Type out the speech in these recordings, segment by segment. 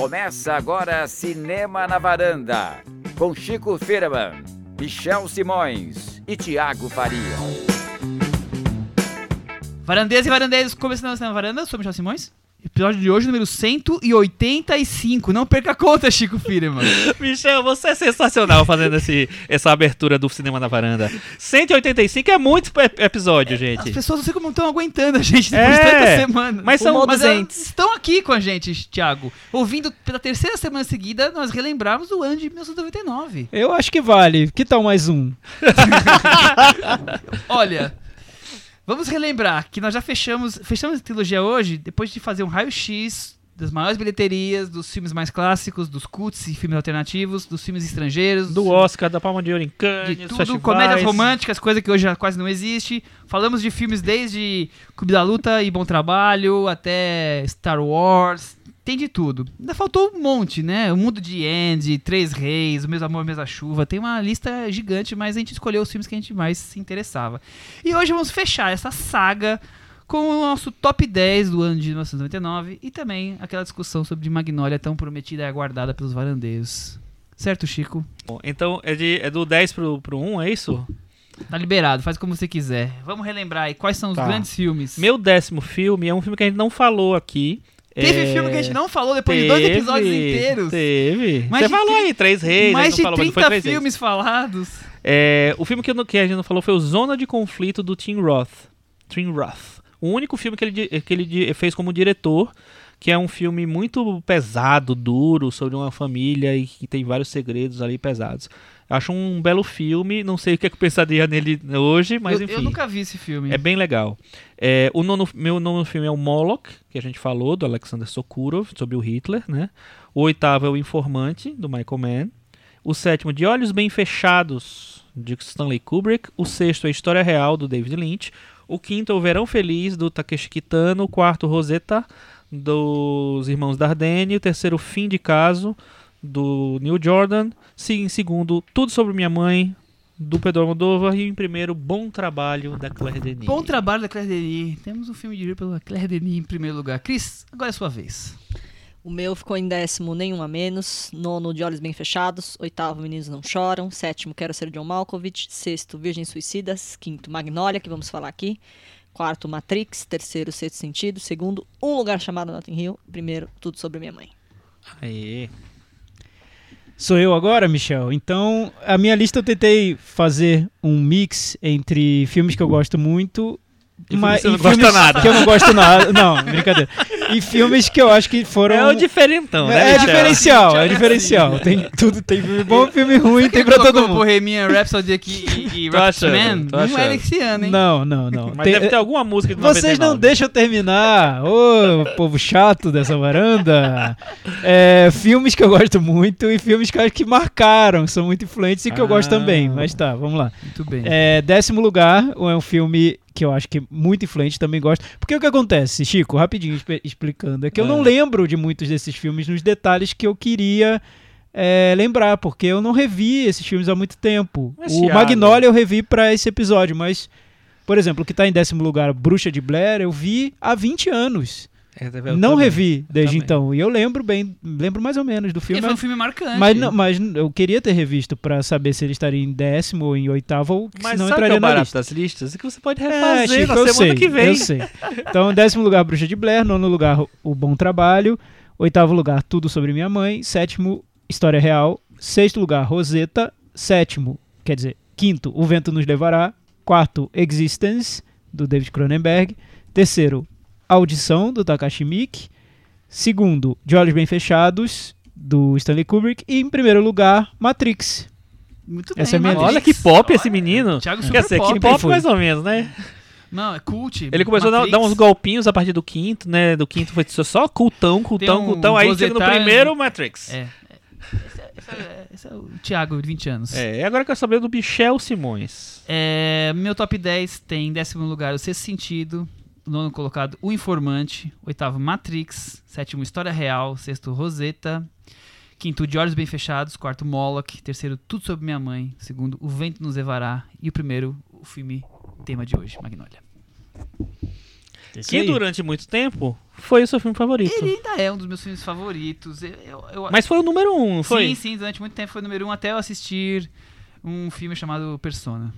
Começa agora Cinema na Varanda, com Chico Firman, Michel Simões e Tiago Faria. Varandeiras e varandeiros, começando na varanda, sou Michel Simões. Episódio de hoje, número 185. Não perca a conta, Chico Firman. Michel, você é sensacional fazendo esse, essa abertura do Cinema na Varanda. 185 é muito ep- episódio, As gente. pessoas não sei como estão aguentando a gente depois de É, tanta semana. mas são mas elas 200. estão aqui com a gente, Thiago. Ouvindo pela terceira semana seguida, nós relembramos o ano de 1999. Eu acho que vale. Que tal mais um? Olha, vamos relembrar que nós já fechamos, fechamos a trilogia hoje depois de fazer um raio-x das maiores bilheterias, dos filmes mais clássicos, dos cults e filmes alternativos, dos filmes estrangeiros, Do Oscar, da Palma de Ouro em Cannes, de tudo, festivais. comédias românticas, coisa que hoje já quase não existe. Falamos de filmes desde Clube da Luta e Bom Trabalho até Star Wars. Tem de tudo. Ainda faltou um monte, né? O Mundo de Andy, Três Reis, O Mesmo Amor, Mesma Chuva. Tem uma lista gigante, mas a gente escolheu os filmes que a gente mais se interessava. E hoje vamos fechar essa saga com o nosso top 10 do ano de 1999 e também aquela discussão sobre Magnolia tão prometida e aguardada pelos varandeiros. Certo, Chico? Bom, Então, é, de, é do 10 pro, pro 1, é isso? Tá liberado, faz como você quiser. Vamos relembrar aí quais são os Tá. grandes filmes. Meu décimo filme é um filme que a gente não falou aqui. Teve É, filme que a gente não falou depois de dois teve, episódios inteiros. Teve. Mais Você falou aí, Três Reis. Mais de falou, mas não 30 foi Três Reis. filmes falados. É, o filme que, eu que a gente não falou foi o Zona de Conflito do Tim Roth. Tim Roth. O único filme que ele, que ele fez como diretor, que é um filme muito pesado, duro, sobre uma família e que tem vários segredos ali pesados. Acho um belo filme, não sei o que, é que eu pensaria nele hoje, mas eu, enfim. eu nunca vi esse filme. É bem legal. É, o nono, meu nono filme é o Moloch, que a gente falou, do Alexander Sokurov, sobre o Hitler, né? O oitavo é o Informante, do Michael Mann. O sétimo, De Olhos Bem Fechados, de Stanley Kubrick. O sexto é a História Real, do David Lynch. O quinto é o Verão Feliz, do Takeshi Kitano. O quarto, Rosetta, dos Irmãos Dardenne. O terceiro, Fim de Caso, do Neil Jordan. Se- Em segundo, Tudo Sobre Minha Mãe, do Pedro Almodóvar. E em primeiro, Bom Trabalho, da Claire Denis. Bom trabalho da Claire Denis. Temos um filme dirigido pela Claire Denis em primeiro lugar. Cris, agora é sua vez. O meu ficou em décimo, nenhum a menos. Nono, De Olhos Bem Fechados. Oitavo, Meninos Não Choram. Sétimo, Quero Ser John Malkovich. Sexto, Virgens Suicidas. Quinto, Magnolia, que vamos falar aqui. Quarto, Matrix. Terceiro, Sexto Sentido. Segundo, Um Lugar Chamado Notting Hill. Primeiro, Tudo Sobre Minha Mãe. Aê. Sou eu agora, Michel. Então, a minha lista eu tentei fazer um mix entre filmes que eu gosto muito. E mas- e não gosta filmes nada. Que eu não gosto nada. Não, brincadeira. E filmes que eu acho que foram. É o diferentão, né, É Michel? diferencial, é é diferencial. assim. Tem tudo, tem filme bom, filme ruim, tem pra todo mundo. Bohemian Rhapsody aqui e, e Rocketman. Não é esse ano, hein? Não, não, não. Mas Tem- deve ter alguma música de Vocês não 99. deixam eu terminar, ô povo chato dessa varanda. É, filmes que eu gosto muito e filmes que eu acho que marcaram, são muito influentes e que eu gosto Ah. também. Mas tá, vamos lá. Muito bem. É, décimo lugar é um filme que eu acho que é muito influente, também gosto. Porque o que acontece, Chico, rapidinho explicando, é que eu não Ah. lembro de muitos desses filmes nos detalhes que eu queria é, lembrar, porque eu não revi esses filmes há muito tempo. Mas, o Magnolia eu revi pra esse episódio, mas, por exemplo, o que tá em décimo lugar, Bruxa de Blair, eu vi há 20 anos. É, eu não também. revi desde então. E eu lembro bem, lembro mais ou menos do filme. foi um filme marcante. Mas, não- mas eu queria ter revisto pra saber se ele estaria em décimo ou em oitavo, ou Mas se não sabe o que é entraria o na barato lista. das listas? É que você pode É, refazer Chico, na eu semana sei, que vem. Eu sei. Então, décimo lugar, Bruxa de Blair. Nono lugar, O Bom Trabalho. Oitavo lugar, Tudo Sobre Minha Mãe. Sétimo, História Real. Sexto lugar, Rosetta. Sétimo, quer dizer, quinto, O Vento Nos Levará. Quarto, Existence, do David Cronenberg. Terceiro, Audição, do Takashi Miike. Segundo, De Olhos Bem Fechados, do Stanley Kubrick. E em primeiro lugar, Matrix. Muito bem. Essa é minha Matrix. Olha que pop esse menino. Thiago Quer super dizer, pop. que pop mais ou menos, né? Não, é cult. Ele começou a dar, Matrix. uns golpinhos a partir do quinto, né? Do quinto foi só cultão, cultão, um cultão. Aí chega no primeiro, Matrix. É. Esse é, esse é- esse é o Thiago, de 20 anos. É, e agora eu quero saber do Michel Simões. É, meu top 10 tem em décimo lugar o Sexto Sentido, nono colocado O Informante, oitavo Matrix, sétimo História Real, sexto Rosetta, quinto De Olhos Bem Fechados, quarto Moloch, terceiro Tudo Sobre Minha Mãe, segundo O Vento Nos Levará e o primeiro, o filme tema de hoje, Magnolia. Que aí. durante muito tempo foi o seu filme favorito. Ele ainda é um dos meus filmes favoritos. Eu, eu- eu- Mas foi o número um, foi? Sim, sim, durante muito tempo foi o número um até eu assistir um filme chamado Persona.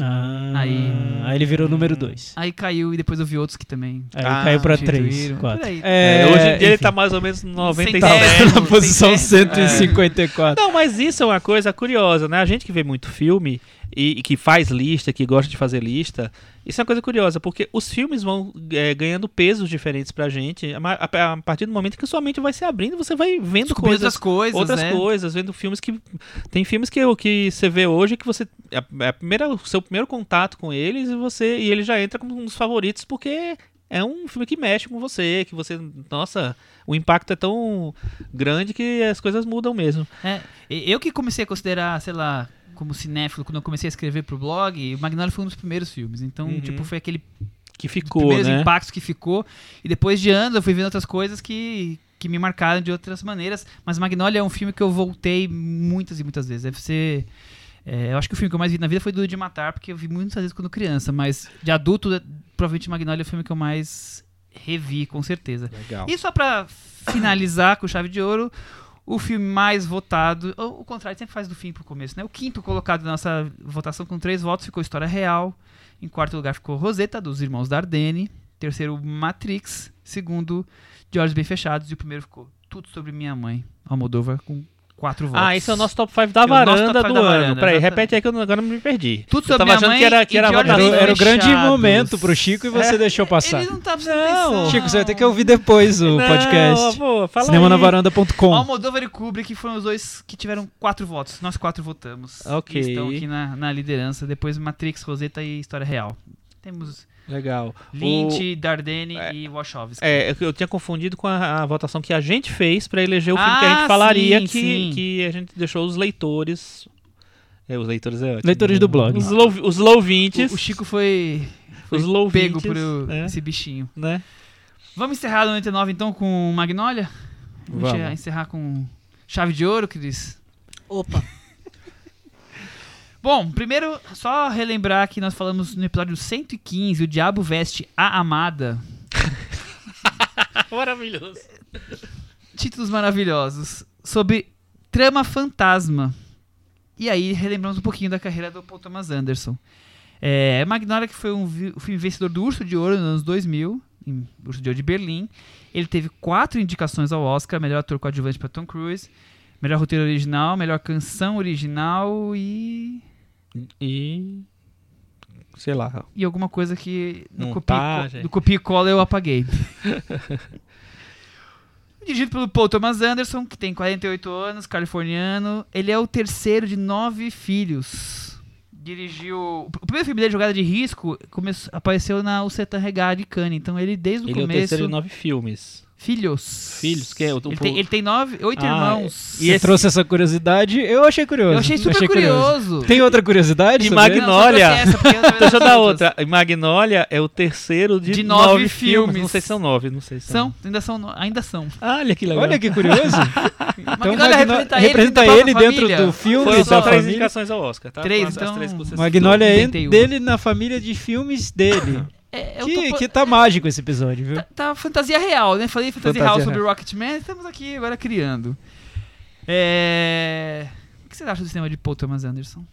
Ah, Aí- aí ele virou número 2. Aí caiu e depois eu vi outros que também Aí Ah, caiu pra substituíram. 3, 4. Por aí. É, hoje em dia ele tá mais ou menos 97. tá Centésimo, na posição centésimo. 154. Não, mas isso é uma coisa curiosa, né? A gente que vê muito filme e, e que faz lista, que gosta de fazer lista, isso é uma coisa curiosa, porque os filmes vão é, ganhando pesos diferentes pra gente a, a- a partir do momento que sua mente vai se abrindo, você vai vendo Descobrir coisas, outras coisas, outras né? coisas, vendo filmes que tem filmes que o que você vê hoje que você é é a primeira, o seu primeiro contato com eles e você e ele já entra como um dos favoritos porque é um filme que mexe com você, que você, nossa, o impacto é tão grande que as coisas mudam mesmo. É, eu que comecei a considerar, sei lá, como cinéfilo, quando eu comecei a escrever pro blog, o Magnolia foi um dos primeiros filmes. Então, Uhum. tipo, foi aquele Que dos ficou, primeiros né? impactos que ficou. E depois de anos eu fui vendo outras coisas que, que me marcaram de outras maneiras. Mas Magnolia é um filme que eu voltei muitas e muitas vezes. Deve ser. é, eu acho que o filme que eu mais vi na vida foi Duro de Matar, porque eu vi muitas vezes quando criança. Mas de adulto, provavelmente Magnolia é o filme que eu mais revi, com certeza. Legal. E só pra finalizar com chave de ouro, o filme mais votado, ou o contrário, sempre faz do fim pro começo, né? O quinto colocado na nossa votação com três votos ficou História Real. Em quarto lugar ficou Rosetta, dos Irmãos Dardenne. Terceiro, Matrix. Segundo, De Olhos Bem Fechados. E o primeiro ficou Tudo Sobre Minha Mãe, Almodóvar, com quatro votos. Ah, esse é o nosso top 5 da É varanda do da ano. varanda, Peraí, repete aí que eu agora me perdi. Tudo eu Sobre tava Minha achando Mãe que era, que era Era, o- votação. Bem era o grande momento pro Chico e você deixou passar. Ele não tá prestando Não. Chico, você vai ter que ouvir depois o Não, podcast. pô, fala aí. Cinemanavaranda.com. Almodóvar e Kubrick foram os dois que tiveram quatro votos. Nós quatro votamos. Ok. E estão aqui na, na liderança. Depois Matrix, Rosetta e História Real. Temos Legal. Lynch, Dardenne é, e Wachowski. É, eu- eu tinha confundido com a, a votação que a gente fez pra eleger o filme que a Ah, gente falaria sim, que, sim. que a gente deixou os leitores. É, os leitores é ótimo. Leitores do blog. Os, low, os louvintes. O, o Chico foi, foi Os louvintes, pego por o- é. esse bichinho. Né? Vamos encerrar no 99 então com Magnolia? Vamos, Vamos. encerrar- encerrar com chave de ouro, Cris? Opa. Bom, primeiro, só relembrar que nós falamos no episódio 115, O Diabo Veste a Amada. Maravilhoso. títulos maravilhosos sobre Trama Fantasma. E aí relembramos um pouquinho da carreira do Paul Thomas Anderson. É, Magnolia que foi um o filme vencedor do Urso de Ouro nos anos 2000, em Urso de Ouro de Berlim. Ele teve quatro indicações ao Oscar, melhor ator coadjuvante para Tom Cruise, melhor roteiro original, melhor canção original e E. Sei lá. e alguma coisa que no Montagem. copia, do copia e cola eu apaguei. Dirigido pelo Paul Thomas Anderson, que tem 48 anos, californiano. Ele é o terceiro de nove filhos. Dirigiu. O primeiro filme dele, Jogada de Risco, começou, apareceu na O Setan Regar de Cannes. Então ele, desde o Ele é o começo. terceiro de nove filmes. Filhos. Filhos, que é o- ele, tem, ele tem nove, oito Ah, irmãos. e Você esse- trouxe essa curiosidade, eu achei curioso. Eu achei super curioso. Tem outra curiosidade? E ele? Tava Deixa eu dar outra. Magnolia é o terceiro de, De nove nove, filmes. filmes. Não sei se são nove, não sei se São, ainda são, no- ainda são. Olha que legal. Olha que curioso. Então, Magnolia Magno- representa ele, representa ele própria dentro do filme Foram da só três indicações ao Oscar, tá? Três, então, Magnolia é 91. dele na família de filmes dele. É, que, tô- que tá mágico esse episódio, viu? Tá, tá fantasia real, né? Falei fantasia, Fantasia real sobre real. Rocketman, estamos aqui agora criando. É... O que você acha do cinema de Paul Thomas Anderson?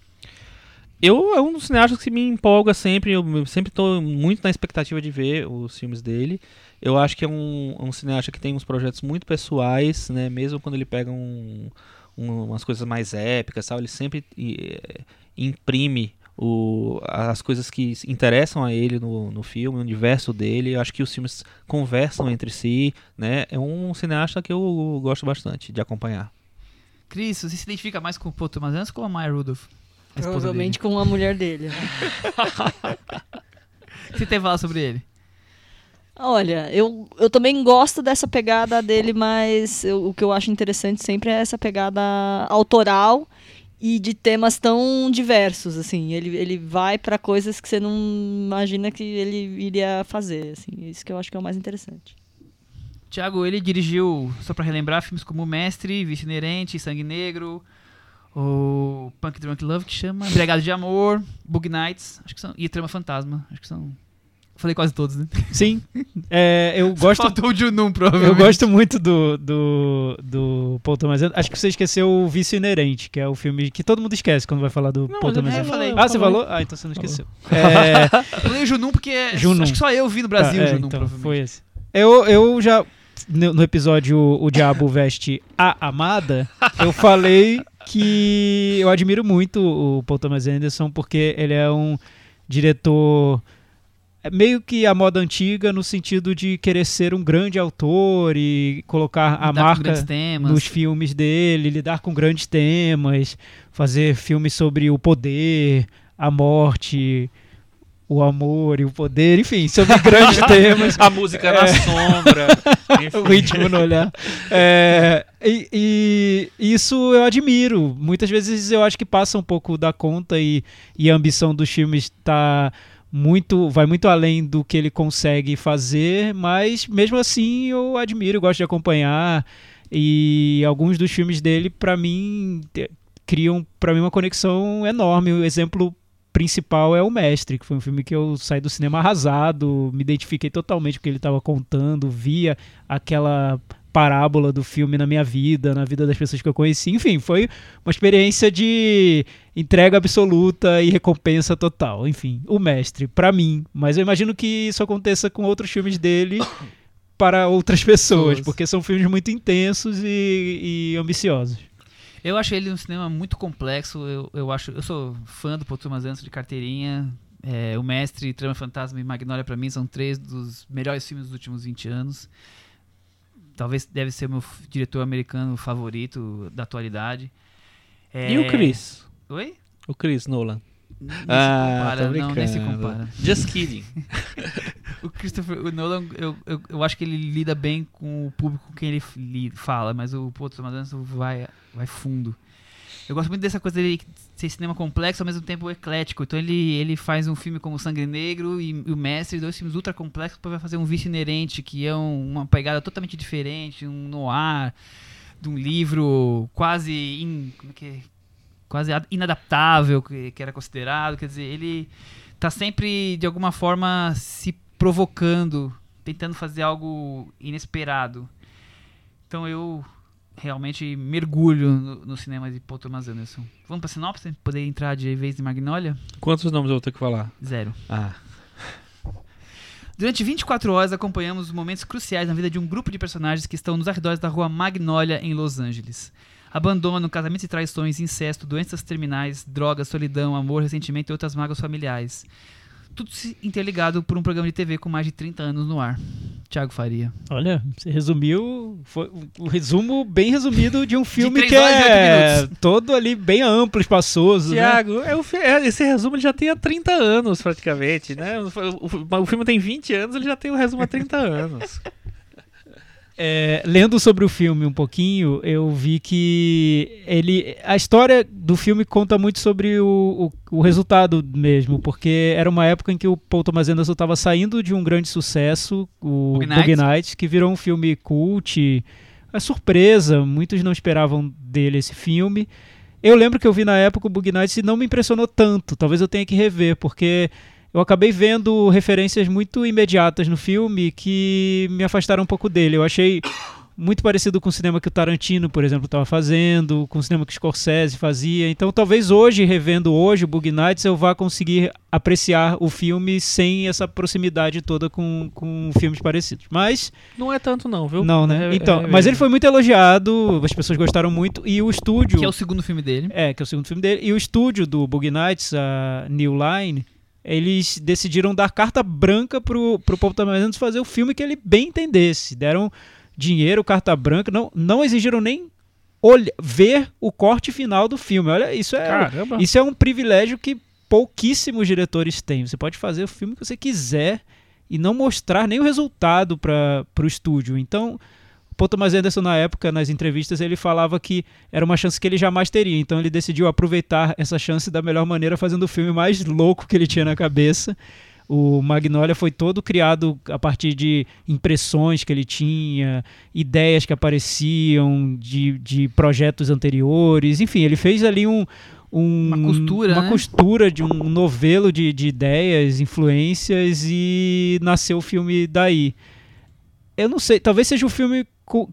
Eu é um dos cineastas que me empolga sempre. Eu sempre estou muito na expectativa de ver os filmes dele. Eu acho que é um, um cineasta que tem uns projetos muito pessoais, né? Mesmo quando ele pega um, um- umas coisas mais épicas, tal, ele sempre eh, imprime o, as coisas que interessam a ele no, no filme, o universo dele. Eu acho que os filmes conversam entre si, né? É um cineasta que eu gosto bastante de acompanhar. Cris, você se identifica mais com o Paul Thomas Anderson ou com a Maya Rudolph? A Provavelmente com a mulher dele. dele. O que você tem a falar sobre ele? Olha, eu, eu também gosto dessa pegada dele, mas eu- o que eu acho interessante sempre é essa pegada autoral e de temas tão diversos, assim. Ele, ele vai para coisas que você não imagina que ele iria fazer, assim. Isso que eu acho que é o mais interessante. Tiago, ele dirigiu, só pra relembrar, filmes como Mestre, Vício Inerente, Sangue Negro, o Punk Drunk Love, que chama, Embriagado de Amor, Bug Nights, acho que são, e Trama Fantasma, acho que são Falei quase todos, né? Sim. É, eu gosto. Faltou o Junun, Eu provavelmente. gosto muito do, do, do Paul Thomas Anderson. Acho que você esqueceu o Vício Inerente, que é o filme que todo mundo esquece quando vai falar do Não, Paul mas eu Thomas é, Anderson. falei. Ah, você falou? Ah, então você não esqueceu. É, Eu falei o Junun porque Junun. acho que só eu vi no Brasil tá, o é, então, provavelmente. foi esse. Eu, eu já, no, no episódio O Diabo Veste a Amada, eu falei que eu admiro muito o Paul Thomas Anderson porque ele é um diretor é meio que a moda antiga no sentido de querer ser um grande autor e colocar a Lidar com marca nos filmes dele, lidar com grandes temas, fazer filmes sobre o poder, a morte, o amor e o poder, enfim, sobre grandes temas. A música na sombra. enfim. o ritmo no olhar. É, e, e isso eu admiro. Muitas vezes eu acho que passa um pouco da conta e, e a ambição dos filmes tá muito vai muito além do que ele consegue fazer, mas mesmo assim eu admiro, eu gosto de acompanhar e alguns dos filmes dele para mim criam para mim uma conexão enorme. O exemplo principal é O Mestre, que foi um filme que eu saí do cinema arrasado, me identifiquei totalmente com o que ele estava contando, via aquela parábola do filme na minha vida, na vida das pessoas que eu conheci. Enfim, foi uma experiência de entrega absoluta e recompensa total. Enfim, O Mestre, pra mim. Mas eu imagino que isso aconteça com outros filmes dele para outras pessoas, porque são filmes muito intensos e, e ambiciosos. Eu acho ele um cinema muito complexo. Eu, eu acho, eu sou fã do Paul Thomas Anderson de carteirinha. É, o Mestre, Trama Fantasma e Magnolia pra mim são três dos melhores filmes dos últimos 20 anos. Talvez deve ser o meu diretor americano favorito da atualidade. É, E o Chris? Oi? O Chris Nolan. Nem se Ah, compara, não, nem se compara. Just kidding. O Christopher o Nolan, eu, eu, eu acho que ele lida bem com o público com quem ele fala, mas o Paul Thomas Anderson vai, vai fundo. Eu gosto muito dessa coisa dele ser cinema complexo ao mesmo tempo eclético. Então ele, ele faz um filme como Sangue Negro e, e O Mestre, dois filmes ultra complexos, para fazer um vício inerente, que é um- uma pegada totalmente diferente, um noir, de um livro quase in- como é que é? quase ad- inadaptável que, que era considerado. Quer dizer, ele tá sempre de alguma forma se provocando, tentando fazer algo inesperado. Então eu realmente mergulho no, no cinema de Paul Thomas Anderson. Vamos pra sinopse? Poder entrar de vez em Magnolia? Quantos nomes eu vou ter que falar? Zero. Ah. Durante 24 horas acompanhamos os momentos cruciais na vida de um grupo de personagens que estão nos arredores da rua Magnolia em Los Angeles. Abandono, casamentos e traições, incesto, doenças terminais, drogas, solidão, amor, ressentimento e outras mágoas familiares. Tudo se interligado por um programa de TV com mais de 30 anos no ar. Tiago Faria. Olha, você resumiu. Foi um resumo bem resumido de um filme três que é todo ali bem amplo, espaçoso. né? Tiago, é o fi- é, esse resumo ele já tem há 30 anos praticamente, né? O, o- o filme tem 20 anos, ele já tem o resumo há 30 anos. É, lendo sobre o filme um pouquinho, eu vi que ele, a história do filme conta muito sobre o, o, o resultado mesmo, porque era uma época em que o Paul Thomas Anderson estava saindo de um grande sucesso, o Boogie Nights. Nights, que virou um filme cult, é surpresa, muitos não esperavam dele esse filme. Eu lembro que eu vi na época o Boogie Nights e não me impressionou tanto, talvez eu tenha que rever, porque eu acabei vendo referências muito imediatas no filme que me afastaram um pouco dele. Eu achei muito parecido com o cinema que o Tarantino, por exemplo, estava fazendo, com o cinema que o Scorsese fazia. Então, talvez hoje, revendo hoje o Boogie Nights, eu vá conseguir apreciar o filme sem essa proximidade toda com, com filmes parecidos. Mas, Não é tanto não, viu? não, né? É- então, é- mas ele foi muito elogiado, as pessoas gostaram muito, e o estúdio... Que é o segundo filme dele. É, que é o segundo filme dele. E o estúdio do Boogie Nights, a New Line, eles decidiram dar carta branca pro, pro Paul Thomas Anderson fazer o filme que ele bem entendesse. Deram dinheiro, carta branca, não, não exigiram nem olha, ver o corte final do filme. Olha, isso é, Caramba. isso é um privilégio que pouquíssimos diretores têm. Você pode fazer o filme que você quiser e não mostrar nem o resultado para o estúdio. Então, Paul Thomas Anderson, na época, nas entrevistas, ele falava que era uma chance que ele jamais teria. Então, ele decidiu aproveitar essa chance da melhor maneira, fazendo o filme mais louco que ele tinha na cabeça. O Magnolia foi todo criado a partir de impressões que ele tinha, ideias que apareciam de, de projetos anteriores. Enfim, ele fez ali um, um- Uma costura, uma né? costura de um novelo de, de ideias, influências e nasceu o filme daí. Eu não sei, talvez seja o filme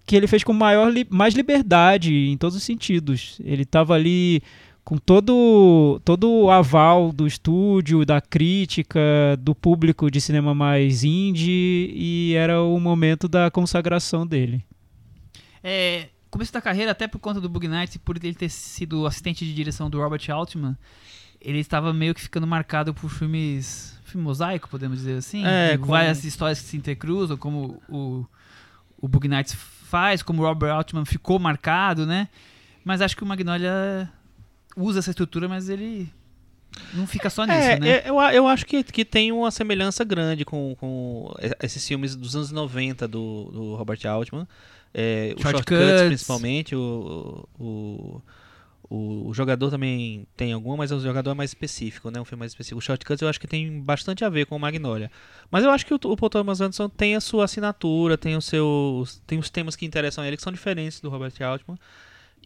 que ele fez com maior mais liberdade em todos os sentidos. Ele estava ali com todo todo o aval do estúdio, da crítica, do público de cinema mais indie e era o momento da consagração dele. É, começo da carreira, até por conta do Bug Nights e por ele ter sido assistente de direção do Robert Altman, ele estava meio que ficando marcado por filmes. Filme mosaico, podemos dizer assim? É, com- Várias histórias que se intercruzam, como o, o Bug Nights faz, como o Robert Altman ficou marcado, né? Mas acho que o Magnolia usa essa estrutura, mas ele não fica só nisso, É, né? é, eu, a- eu acho que, que tem uma semelhança grande com, com esses filmes dos anos 90 do, do Robert Altman. É, o Shortcuts. Shortcuts, principalmente. O, o, o, o jogador também tem alguma, mas o jogador é mais específico, né? Um filme mais específico. O Shortcuts eu acho que tem bastante a ver com o Magnolia. Mas eu acho que o, o Paul Thomas Anderson tem a sua assinatura, tem, os seus, tem os temas que interessam a ele, que são diferentes do Robert Altman.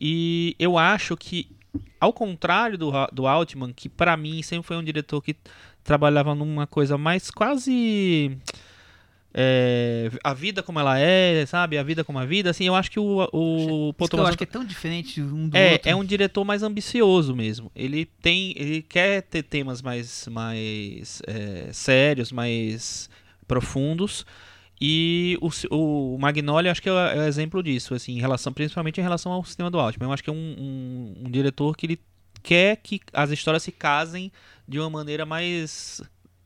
E eu acho que, ao contrário do, do Altman, que pra mim sempre foi um diretor que trabalhava numa coisa mais quase. É, a vida como ela é, sabe? A vida como a vida, assim, eu acho que o, o Paul eu acho que é tão diferente um do é, outro. é um diretor mais ambicioso mesmo. Ele tem, ele quer ter temas mais, mais é, sérios, mais profundos. E o, o Magnolia acho que é o, é o exemplo disso, assim, em relação, principalmente em relação ao sistema do Altman. Eu acho que é um, um, um diretor que ele quer que as histórias se casem de uma maneira mais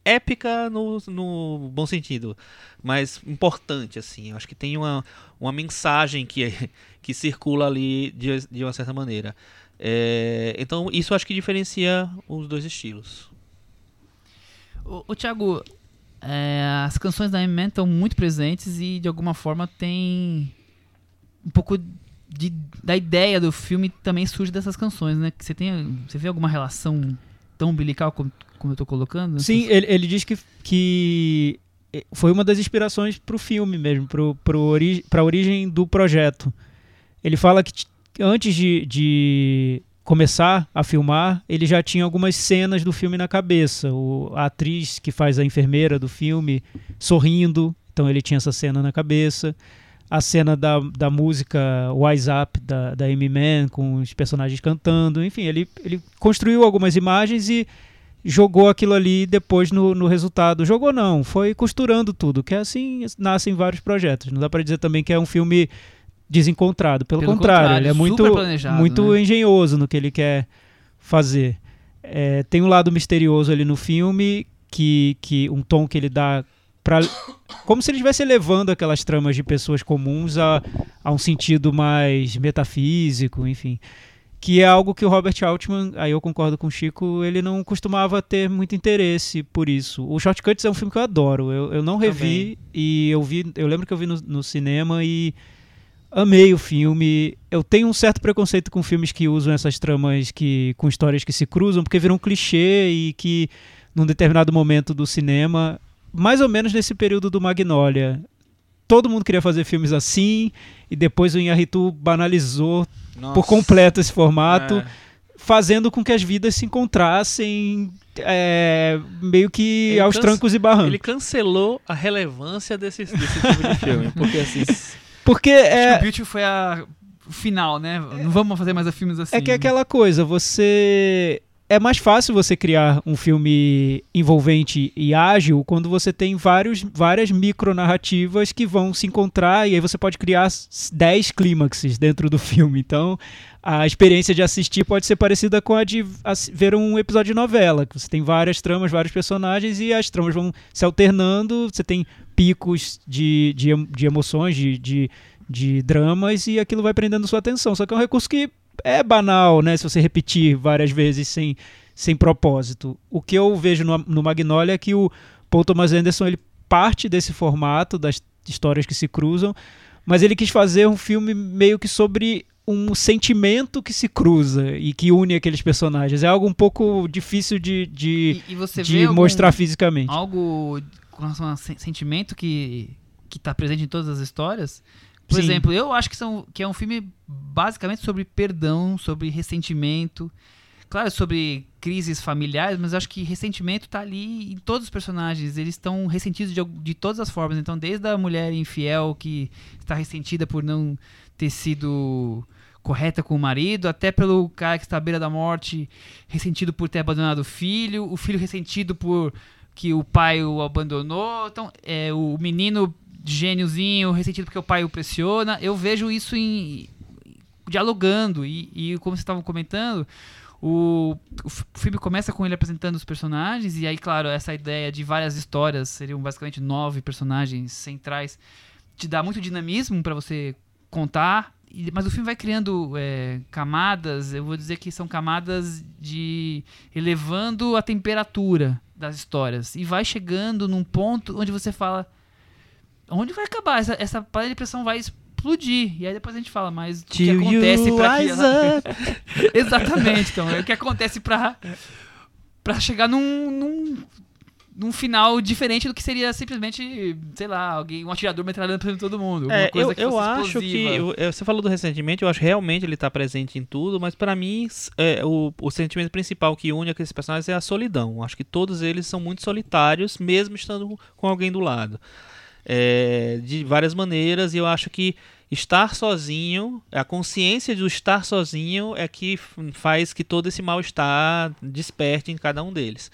épica no, no bom sentido, mais importante, assim. Eu acho que tem uma, uma mensagem que, que circula ali de, de uma certa maneira. É, então, isso acho que diferencia os dois estilos. Ô, ô Thiago, é, as canções da Eminem estão muito presentes e de alguma forma tem um pouco de, da ideia do filme também surge dessas canções, né? Você tem, você vê alguma relação tão umbilical como, como eu tô colocando? Sim, ele, ele diz que, que foi uma das inspirações pro filme mesmo, pro, pro ori pra origem do projeto. Ele fala que antes de, de começar a filmar, ele já tinha algumas cenas do filme na cabeça. O, a atriz que faz a enfermeira do filme sorrindo, então ele tinha essa cena na cabeça. A cena da, da música Wise Up da, da Amy Mann com os personagens cantando. Enfim, ele, ele construiu algumas imagens e jogou aquilo ali depois no, no resultado. Jogou não, foi costurando tudo, que é assim nascem vários projetos. Não dá pra dizer também que é um filme desencontrado, pelo, Pelo contrário, contrário, ele é muito, muito né? engenhoso no que ele quer fazer. É, tem um lado misterioso ali no filme, que, que um tom que ele dá para como se ele estivesse elevando aquelas tramas de pessoas comuns a, a um sentido mais metafísico, enfim. Que é algo que o Robert Altman, aí eu concordo com o Chico, ele não costumava ter muito interesse por isso. O Shortcuts é um filme que eu adoro. Eu, eu não revi e eu vi, eu lembro que eu vi no, no cinema e amei o filme. Eu tenho um certo preconceito com filmes que usam essas tramas que com histórias que se cruzam, porque viram um clichê e que num determinado momento do cinema, mais ou menos nesse período do Magnolia, todo mundo queria fazer filmes assim e depois o Inharitu banalizou por completo esse formato, É. fazendo com que as vidas se encontrassem é, meio que Ele aos trancos e barrancos. Ele cancelou a relevância desse, desse tipo de filme. Porque assim. Porque Acho que é, o Beauty foi a final, né? Não vamos fazer mais filmes assim. É que é aquela coisa, você. É mais fácil você criar um filme envolvente e ágil quando você tem vários, várias micronarrativas que vão se encontrar e aí você pode criar s- 10 clímaxes dentro do filme. Então, a experiência de assistir pode ser parecida com a de ver um episódio de novela, que você tem várias tramas, vários personagens e as tramas vão se alternando, você tem picos de, de, de emoções, de, de, de dramas e aquilo vai prendendo sua atenção. Só que é um recurso que é banal, né? Se você repetir várias vezes sem, sem propósito. O que eu vejo no, no Magnolia é que o Paul Thomas Anderson ele parte desse formato das histórias que se cruzam, mas ele quis fazer um filme meio que sobre um sentimento que se cruza e que une aqueles personagens. É algo um pouco difícil de, de, E, e você de vê algum- mostrar fisicamente. algo com relação a sen- sentimento que que tá presente em todas as histórias. Por Sim. exemplo, eu acho que, são, que é um filme basicamente sobre perdão, sobre ressentimento. claro, sobre crises familiares, mas eu acho que ressentimento tá ali em todos os personagens. Eles estão ressentidos de, de todas as formas. Então, desde a mulher infiel que está ressentida por não ter sido correta com o marido, até pelo cara que está à beira da morte, ressentido por ter abandonado o filho, o filho ressentido por que o pai o abandonou, então é o menino gêniozinho ressentido porque o pai o pressiona. Eu vejo isso em dialogando e, e como vocês estavam comentando, o, o filme começa com ele apresentando os personagens e aí, claro, essa ideia de várias histórias, seriam basicamente nove personagens centrais, te dá muito dinamismo para você contar. Mas o filme vai criando é, camadas, eu vou dizer que são camadas de elevando a temperatura das histórias e vai chegando num ponto onde você fala onde vai acabar essa, essa panela de pressão vai explodir e aí depois a gente fala mas o que acontece para que ela... Exatamente, então. É o que acontece pra, pra chegar num, num, num final diferente do que seria simplesmente, sei lá, alguém, um atirador metralhando pra todo mundo. É, coisa eu, que eu acho que. explosiva. eu- você falou do ressentimento, eu acho que realmente ele tá presente em tudo, mas pra mim é, o, o sentimento principal que une aqueles personagens é a solidão. Acho que todos eles são muito solitários, mesmo estando com alguém do lado. É, de várias maneiras, e eu acho que estar sozinho, a consciência do estar sozinho é que faz que todo esse mal-estar desperte em cada um deles.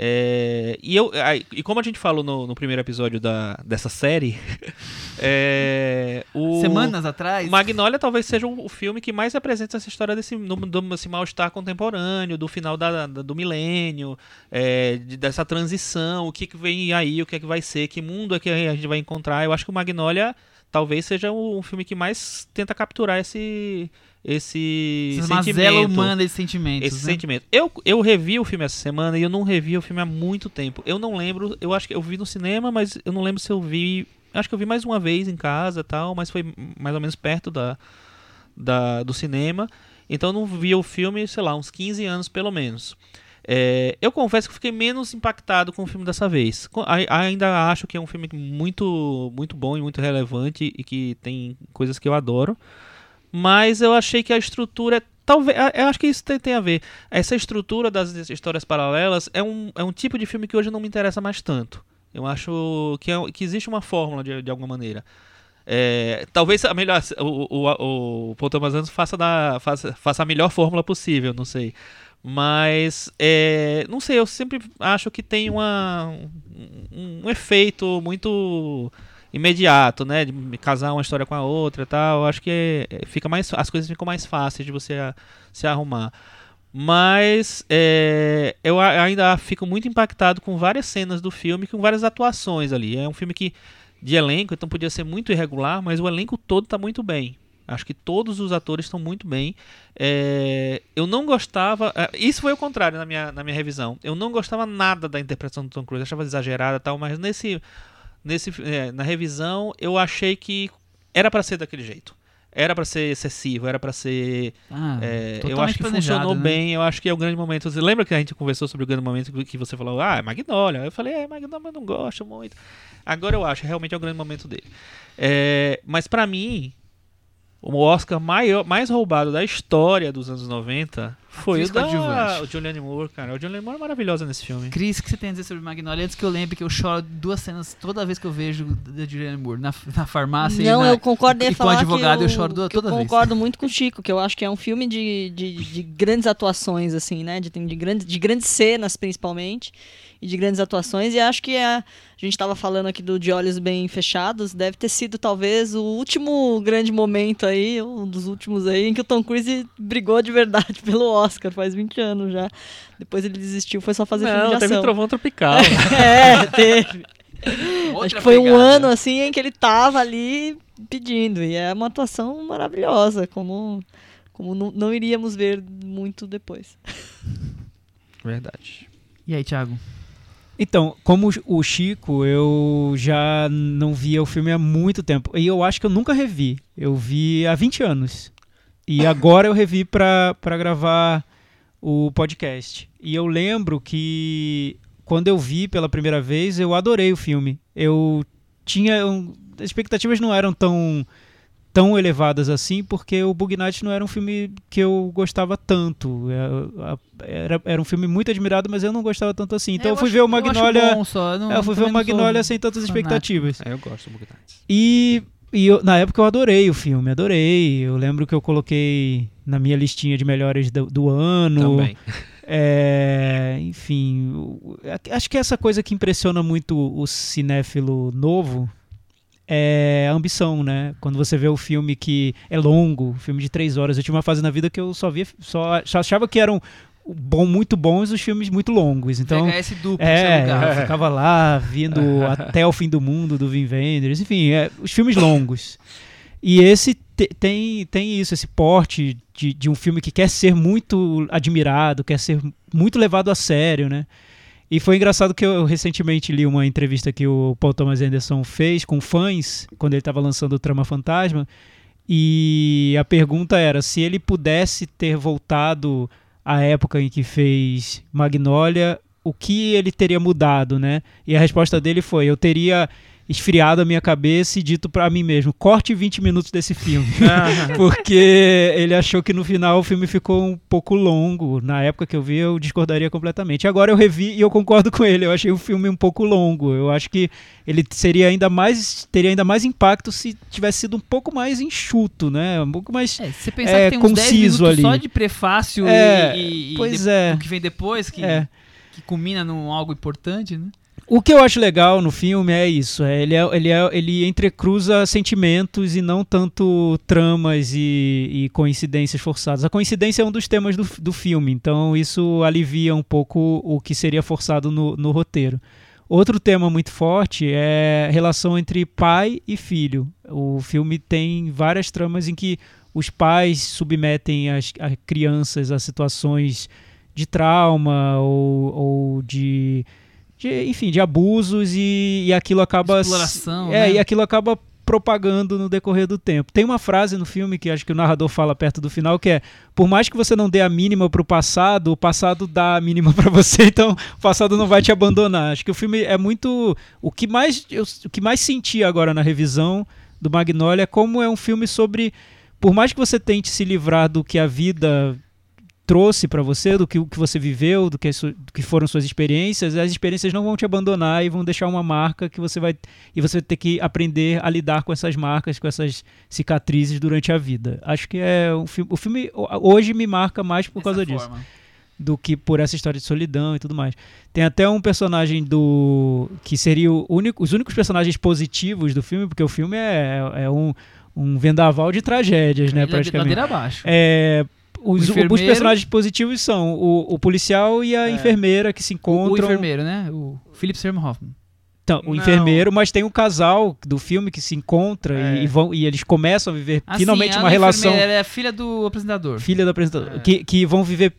É, e, eu, e como a gente falou no, no primeiro episódio da, dessa série, é, o, Semanas atrás. Magnolia talvez seja o, o filme que mais apresenta essa história desse, do, do- desse mal-estar contemporâneo, do final da, da- do milênio, é, de- dessa transição, o que, que vem aí, o que é que vai ser, que mundo é que a gente vai encontrar. Eu acho que o Magnolia talvez seja o, o filme que mais tenta capturar esse, esse Essa sentimento. humana de sentimentos. Esse né? sentimento. Eu, eu revi o filme essa semana e eu não revi o filme há muito tempo. Eu não lembro, eu acho que eu vi no cinema, mas eu não lembro se eu vi. Acho que eu vi mais uma vez em casa tal, mas foi mais ou menos perto da, da, do cinema. Então eu não vi o filme, sei lá, uns 15 anos pelo menos. É, eu confesso que fiquei menos impactado com o filme dessa vez. Ainda acho que é um filme muito, muito bom e muito relevante e que tem coisas que eu adoro. Mas eu achei que a estrutura. Talvez. Eu acho que isso tem, tem a ver. Essa estrutura das histórias paralelas é um, é um tipo de filme que hoje não me interessa mais tanto. Eu acho que, é- que existe uma fórmula de, de alguma maneira. É, talvez a melhor, o, o, o Paul Thomas Anderson faça, da, faça, faça a melhor fórmula possível, não sei. Mas, é, não sei, eu sempre acho que tem uma, um, um efeito muito imediato, né? De casar uma história com a outra e tal. Acho que é, fica mais, as coisas ficam mais fáceis de você se arrumar. Mas é, eu ainda fico muito impactado com várias cenas do filme, com várias atuações ali. É um filme que de elenco, então podia ser muito irregular, mas o elenco todo está muito bem. Acho que todos os atores estão muito bem. É, eu não gostava. Isso foi o contrário na minha, na minha revisão. Eu não gostava nada da interpretação do Tom Cruise. Achava exagerada e tal, mas nesse, nesse, é, na revisão eu achei que era para ser daquele jeito. Era para ser excessivo, era para ser Ah, é, eu acho que funcionou né? bem, eu acho que é o grande momento. Você lembra que a gente conversou sobre o grande momento que- você falou, ah, é Magnolia? Eu falei, é, Magnolia, mas não gosto muito. Agora eu acho, realmente é o grande momento dele. É, mas pra mim, o Oscar maior, mais roubado da história dos anos 90 foi o da o Julianne Moore, cara. O Julianne Moore é maravilhosa nesse filme. Cris, o que você tem a dizer sobre Magnolia? Antes que eu lembre que eu choro duas cenas toda vez que eu vejo da Julianne Moore, na, na farmácia Não, e na, eu concordo em e com o falar advogado que eu choro duas- que eu toda vez. concordo muito com o Chico, que eu acho que é um filme de, de, de grandes atuações, assim, né? De, de, grandes, de grandes cenas, principalmente, e de grandes atuações. E acho que é, a gente estava falando aqui do De Olhos Bem Fechados, deve ter sido talvez o último grande momento aí, um dos últimos aí, em que o Tom Cruise brigou de verdade pelo Oscar, faz 20 anos já. Depois ele desistiu, foi só fazer filme Não, de teve ação. Trovão Tropical. É, teve. Outra Acho que foi um pegada. ano assim em que ele tava ali pedindo. E é uma atuação maravilhosa, como, como não, não iríamos ver muito depois. Verdade. E aí, Thiago? Então, como o Chico, eu já não via o filme há muito tempo. E eu acho que eu nunca revi. Eu vi há 20 anos. E agora eu revi pra gravar o podcast. E eu lembro que quando eu vi pela primeira vez, eu adorei o filme. Eu tinha. as expectativas não eram tão tão elevadas assim, porque o Bug Night não era um filme que eu gostava tanto. É, Era, era um filme muito admirado, mas eu não gostava tanto assim. Então É, eu fui acho- ver o eu Magnolia. bom só, eu não- é, eu fui ver o sou Magnolia sem tantas fanático. expectativas. É, eu gosto do Bug Nights. E, e eu- na época eu adorei o filme, adorei. Eu lembro que eu coloquei na minha listinha de melhores do, do ano. Também. É, enfim, acho que essa coisa que impressiona muito o cinéfilo novo é a ambição, né? Quando você vê o filme que é longo, filme de três horas. Eu tive uma fase na vida que eu só via, só, só achava que eram bom, muito bons os filmes muito longos. Então, VHS duplo, é, lugar. eu ficava lá, vindo até o fim do mundo do Vin Wenders, enfim, é, os filmes longos. E esse te- tem, tem isso, esse porte de, de um filme que quer ser muito admirado, quer ser muito levado a sério, né? E foi engraçado que eu recentemente li uma entrevista que o Paul Thomas Anderson fez com fãs, quando ele estava lançando o Trama Fantasma, e a pergunta era se ele pudesse ter voltado à época em que fez Magnolia, o que ele teria mudado, né? E a resposta dele foi: eu teria esfriado a minha cabeça e dito pra mim mesmo: corte 20 minutos desse filme. Porque ele achou que no final o filme ficou um pouco longo. Na época que eu vi, eu discordaria completamente. Agora eu revi e eu concordo com ele. Eu achei o filme um pouco longo. Eu acho que ele seria ainda mais teria ainda mais impacto se tivesse sido um pouco mais enxuto, né? Um pouco mais É, se você pensar É, que tem uns 10 conciso minutos só ali. de prefácio É, e, e, pois de- é. o que vem depois, que, É. que culmina num algo importante, né? O que eu acho legal no filme é isso, é, ele, é, ele, é, ele entrecruza sentimentos e não tanto tramas e, e coincidências forçadas. A coincidência é um dos temas do, do filme, então isso alivia um pouco o que seria forçado no, no roteiro. Outro tema muito forte é a relação entre pai e filho. O filme tem várias tramas em que os pais submetem as, as crianças a situações de trauma ou, ou de, de, enfim, de abusos e, e aquilo acaba Exploração, é, né? e aquilo acaba propagando no decorrer do tempo. Tem uma frase no filme que acho que o narrador fala perto do final que é: por mais que você não dê a mínima pro passado, o passado dá a mínima para você, então o passado não vai te abandonar. Acho que o filme é muito o que mais eu, o que mais senti agora na revisão do Magnolia é como é um filme sobre por mais que você tente se livrar do que a vida trouxe para você, do que, que você viveu, do que, do que foram suas experiências, as experiências não vão te abandonar e vão deixar uma marca que você vai e você vai ter que aprender a lidar com essas marcas, com essas cicatrizes durante a vida. Acho que é um filme, o filme ho- hoje me marca mais por causa Dessa disso forma. do que por essa história de solidão e tudo mais. Tem até um personagem do que seria o único, os únicos personagens positivos do filme, porque o filme é, é um, um vendaval de tragédias, né, é praticamente. É, os, O os personagens positivos são o, o policial e a É. enfermeira que se O, o encontram. enfermeiro, né? O Philip Seymour Hoffman. Então, o Não. enfermeiro, mas tem um casal do filme que se encontra É. e, vão, e eles começam a viver Ah, finalmente uma relação. Ela é filha do apresentador. Filha do apresentador. É. Que, que vão viver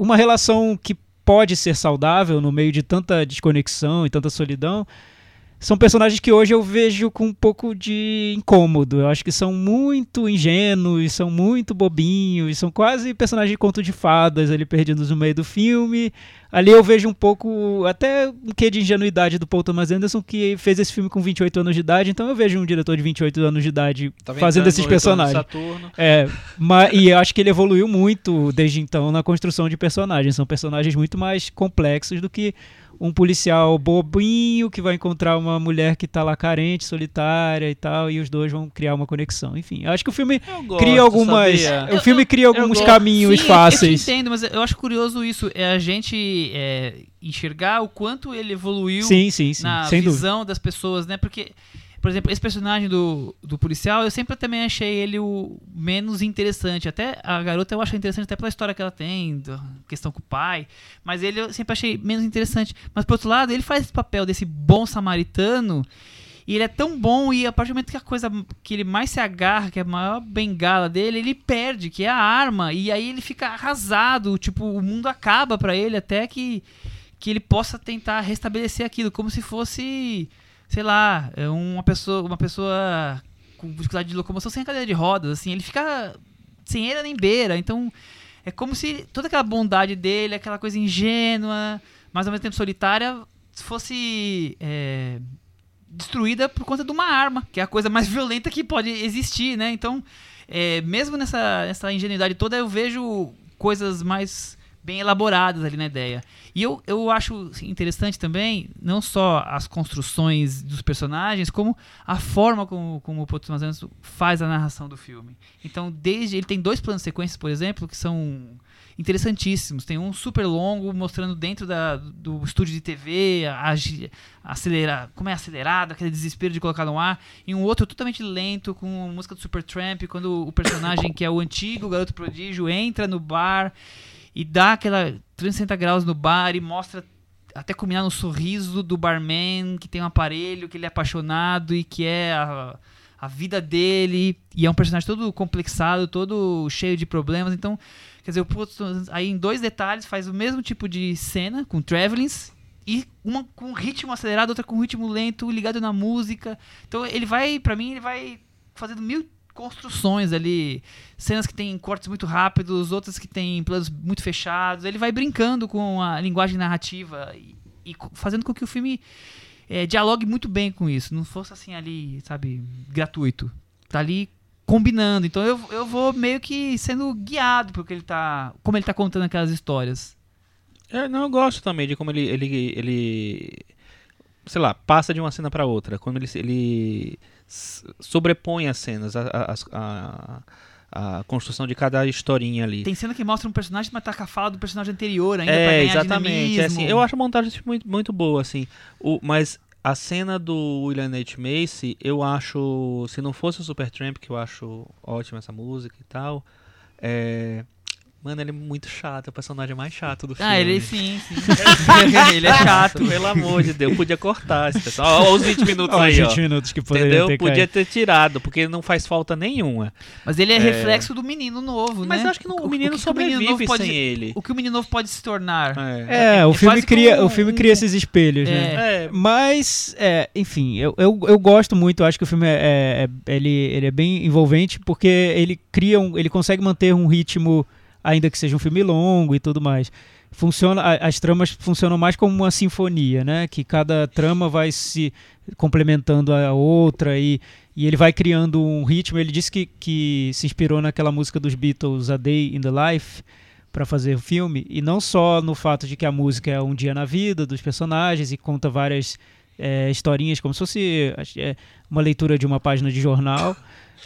uma relação que pode ser saudável no meio de tanta desconexão e tanta solidão. São personagens que hoje eu vejo com um pouco de incômodo. Eu acho que são muito ingênuos, são muito bobinhos, são quase personagens de conto de fadas ali perdidos no meio do filme. Ali eu vejo um pouco, até um quê de ingenuidade do Paul Thomas Anderson, que fez esse filme com 28 anos de idade. Então eu vejo um diretor de 28 anos de idade Tava fazendo esses personagens. É, ma- e eu acho que ele evoluiu muito desde então na construção de personagens. São personagens muito mais complexos do que um policial bobinho que vai encontrar uma mulher que tá lá carente, solitária e tal, e os dois vão criar uma conexão. Enfim, eu acho que o filme Eu gosto, cria algumas. sabia? O filme cria alguns caminhos Sim, fáceis. Eu, te entendo, mas eu acho curioso isso. É a gente é, enxergar o quanto ele evoluiu Sim, sim, sim. na sem dúvida. visão das pessoas, né? Porque, por exemplo, esse personagem do, do policial, eu sempre também achei ele o menos interessante. Até a garota eu acho interessante até pela história que ela tem, da questão com o pai. Mas ele eu sempre achei menos interessante. Mas, por outro lado, ele faz esse papel desse bom samaritano. E ele é tão bom, e a partir do momento que a coisa que ele mais se agarra, que é a maior bengala dele, ele perde, que é a arma. E aí ele fica arrasado, tipo, o mundo acaba pra ele até que, que ele possa tentar restabelecer aquilo, como se fosse, sei lá, é uma pessoa, uma pessoa com dificuldade de locomoção sem cadeira de rodas, assim, ele fica sem eira nem beira. Então, é como se toda aquela bondade dele, aquela coisa ingênua, mas ao mesmo tempo solitária, fosse é, destruída por conta de uma arma, que é a coisa mais violenta que pode existir, né? Então, é, mesmo nessa, nessa ingenuidade toda, eu vejo coisas mais bem elaboradas ali na ideia. E eu, eu acho assim, interessante também, não só as construções dos personagens, como a forma como, como o Thomas Anderson faz a narração do filme. Então, desde ele tem dois planos de sequência, por exemplo, que são interessantíssimos. Tem um super longo mostrando dentro da, do estúdio de TV, a, a, acelera, como é acelerado, aquele desespero de colocar no ar, e um outro totalmente lento com música do Supertramp, quando o personagem que é o antigo garoto prodígio entra no bar e dá aquela 360 graus no bar e mostra até culminar no sorriso do barman que tem um aparelho, que ele é apaixonado e que é a, a vida dele, e é um personagem todo complexado, todo cheio de problemas, então Quer dizer, o aí em dois detalhes faz o mesmo tipo de cena com travelings e uma com ritmo acelerado, outra com ritmo lento, ligado na música. Então ele vai, para mim, ele vai fazendo mil construções ali, cenas que tem cortes muito rápidos, outras que tem planos muito fechados. Ele vai brincando com a linguagem narrativa e, e fazendo com que o filme é, dialogue muito bem com isso, não fosse assim ali, sabe, gratuito. Tá ali combinando. Então eu, eu vou meio que sendo guiado porque ele tá. Como ele tá contando aquelas histórias. É, não, eu gosto também de como ele. ele, ele sei lá, passa de uma cena para outra. Quando ele, ele sobrepõe as cenas, a, a, a, a, construção de cada historinha ali. Tem cena que mostra um personagem, mas tá com a fala do personagem anterior ainda é, exatamente. É assim, eu acho a montagem muito, muito boa, assim. O, mas a cena do William H. Macy, eu acho. Se não fosse o Supertramp, que eu acho ótima essa música e tal. É, Mano, ele é muito chato, é o personagem mais chato do filme. Ah, ele sim, sim. ele é chato. Pelo amor de Deus, podia cortar esse pessoal. Olha os 20 minutos aí, 20 ó. 20 minutos que poderiam Entendeu? Ter podia ter tirado, porque não faz falta nenhuma. Mas ele é, é... reflexo do menino novo, Mas né? Mas acho que não, o menino o que sobrevive o menino pode, sem ele. O que o menino novo pode se tornar. É, é o, filme cria, um, o filme cria esses espelhos, né? É. Mas, é, enfim, eu, eu, eu gosto muito, eu acho que o filme é, é, ele, ele é bem envolvente, porque ele cria um, ele consegue manter um ritmo ainda que seja um filme longo e tudo mais. Funciona, as tramas funcionam mais como uma sinfonia, né? Que cada trama vai se complementando a outra e, e ele vai criando um ritmo. Ele disse que, que se inspirou naquela música dos Beatles, A Day in the Life, para fazer o filme, e não só no fato de que a música é um dia na vida dos personagens e conta várias é, historinhas como se fosse é, uma leitura de uma página de jornal,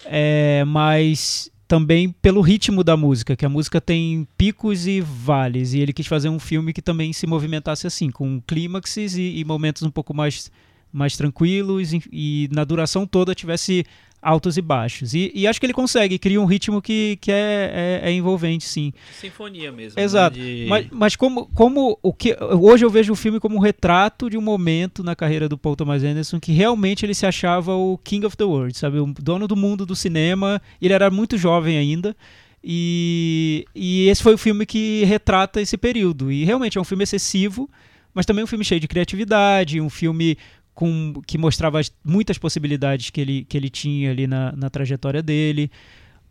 é, mas também pelo ritmo da música, que a música tem picos e vales, e ele quis fazer um filme que também se movimentasse assim, com clímaxes e, e momentos um pouco mais, mais tranquilos e, e, na duração toda tivesse altos e baixos. E, e, acho que ele consegue, cria um ritmo que, que é, é, é envolvente, sim. Sinfonia mesmo. Exato. Né? De... Mas, mas como, como o que hoje eu vejo o filme como um retrato de um momento na carreira do Paul Thomas Anderson que realmente ele se achava o king of the world, sabe, o dono do mundo do cinema. Ele era muito jovem ainda. E, e esse foi o filme que retrata esse período. E realmente é um filme excessivo, mas também um filme cheio de criatividade, um filme com, que mostrava muitas possibilidades que ele, que ele tinha ali na, na trajetória dele.